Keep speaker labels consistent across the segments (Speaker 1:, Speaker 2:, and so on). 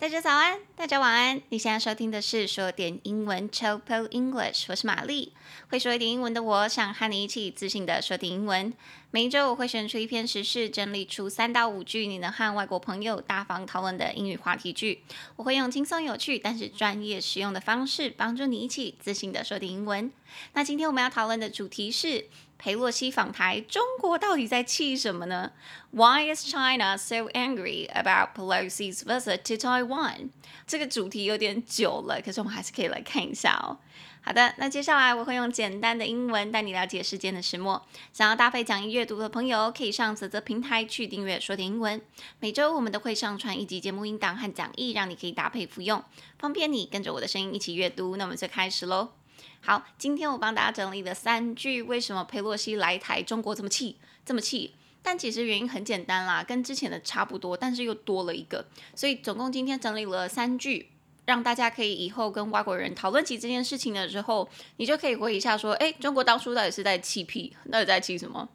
Speaker 1: 大家早安，大家晚安。你现在收听的是说点英文 Chill English，我是玛丽。会说一点英文的我，想和你一起自信的说点英文。每一周我会选出一篇时事，整理出三到五句你能和外国朋友大方讨论的英语话题句。我会用轻松有趣但是专业实用的方式，帮助你一起自信的说点英文。那今天我们要讨论的主题是。裴洛西访台，中国到底在气什么呢？Why is China so angry about Pelosi's visit to Taiwan？这个主题有点久了，可是我们还是可以来看一下哦。好的，那接下来我会用简单的英文带你了解世间的始末。想要搭配讲义阅读的朋友，可以上啧啧平台去订阅说点英文。每周我们都会上传一集节目音档和讲义，让你可以搭配服用，方便你跟着我的声音一起阅读。那我们就开始喽。好，今天我帮大家整理了三句，为什么佩洛西来台，中国这么气，这么气？但其实原因很简单啦，跟之前的差不多，但是又多了一个。所以总共今天整理了三句，让大家可以以后跟外国人讨论起这件事情的时候，你就可以回忆一下说，诶，中国当初到底是在气屁，到底在气什么？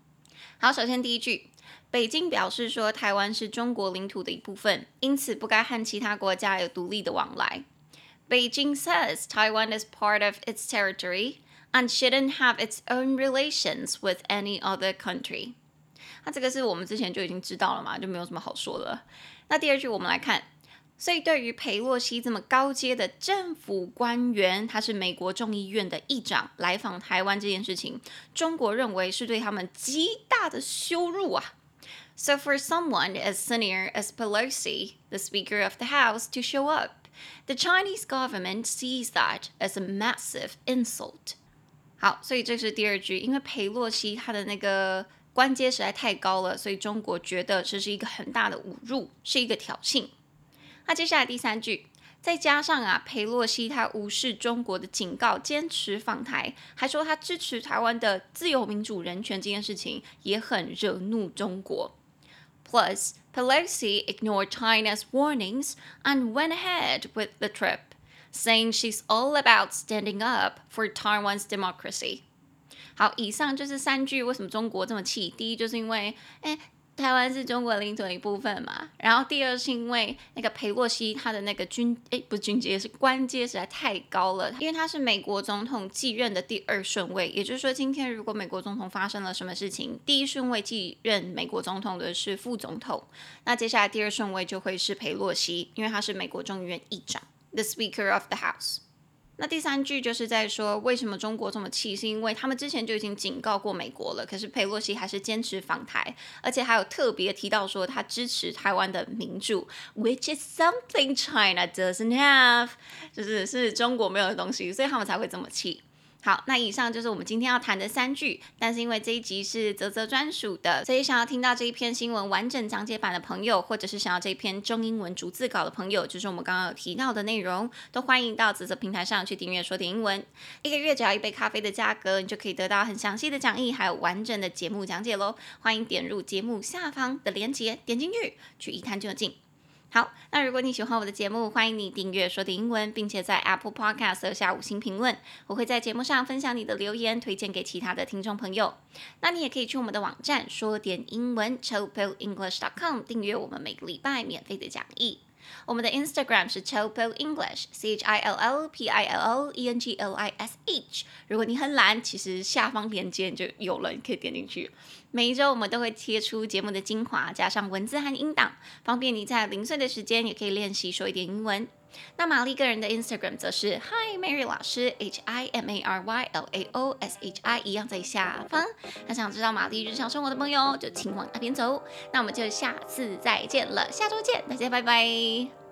Speaker 1: 好，首先第一句，北京表示说台湾是中国领土的一部分，因此不该和其他国家有独立的往来。Beijing says Taiwan is part of its territory and shouldn't have its own relations with any other country。那这个是我们之前就已经知道了嘛，就没有什么好说的。那第二句我们来看，所以对于裴洛西这么高阶的政府官员，他是美国众议院的议长来访台湾这件事情，中国认为是对他们极大的羞辱啊。So for someone as senior as Pelosi, the Speaker of the House, to show up. The Chinese government sees that as a massive insult。好，所以这是第二句，因为裴洛西他的那个官阶实在太高了，所以中国觉得这是一个很大的侮辱，是一个挑衅。那接下来第三句，再加上啊，裴洛西他无视中国的警告，坚持访台，还说他支持台湾的自由民主人权这件事情，也很惹怒中国。Plus, Pelosi ignored China's warnings and went ahead with the trip, saying she's all about standing up for Taiwan's democracy. 好，以上就是三句为什么中国这么气。第一，就是因为，诶。 台湾是中国领土的一部分嘛，然后第二是因为那个裴洛西他的那个军诶不是军阶是官阶实在太高了，因为他是美国总统继任的第二顺位，也就是说今天如果美国总统发生了什么事情，第一顺位继任美国总统的是副总统，那接下来第二顺位就会是裴洛西，因为他是美国众议院议长，the Speaker of the House。那第三句就是在说，为什么中国这么气，是因为他们之前就已经警告过美国了，可是佩洛西还是坚持访台，而且还有特别提到说他支持台湾的民主，which is something China doesn't have，就是是中国没有的东西，所以他们才会这么气。好，那以上就是我们今天要谈的三句。但是因为这一集是泽泽专属的，所以想要听到这一篇新闻完整讲解版的朋友，或者是想要这一篇中英文逐字稿的朋友，就是我们刚刚有提到的内容，都欢迎到泽泽平台上去订阅说点英文。一个月只要一杯咖啡的价格，你就可以得到很详细的讲义，还有完整的节目讲解喽。欢迎点入节目下方的链接，点进去去一探究竟。好，那如果你喜欢我的节目，欢迎你订阅说点英文，并且在 Apple Podcast 留下五星评论。我会在节目上分享你的留言，推荐给其他的听众朋友。那你也可以去我们的网站说点英文 chillpillenglish.com 订阅我们每个礼拜免费的讲义。我们的 Instagram 是 chillenglish c h i l l p i l l e n g l i s h。如果你很懒，其实下方链接就有了，你可以点进去。每一周我们都会贴出节目的精华，加上文字和音档，方便你在零碎的时间也可以练习说一点英文。那玛丽个人的 Instagram 则是 Hi Mary 老师 H I M A R Y L A O S H I 一样在下方。那想知道玛丽日常生活的朋友，就请往那边走。那我们就下次再见了，下周见，大家拜拜。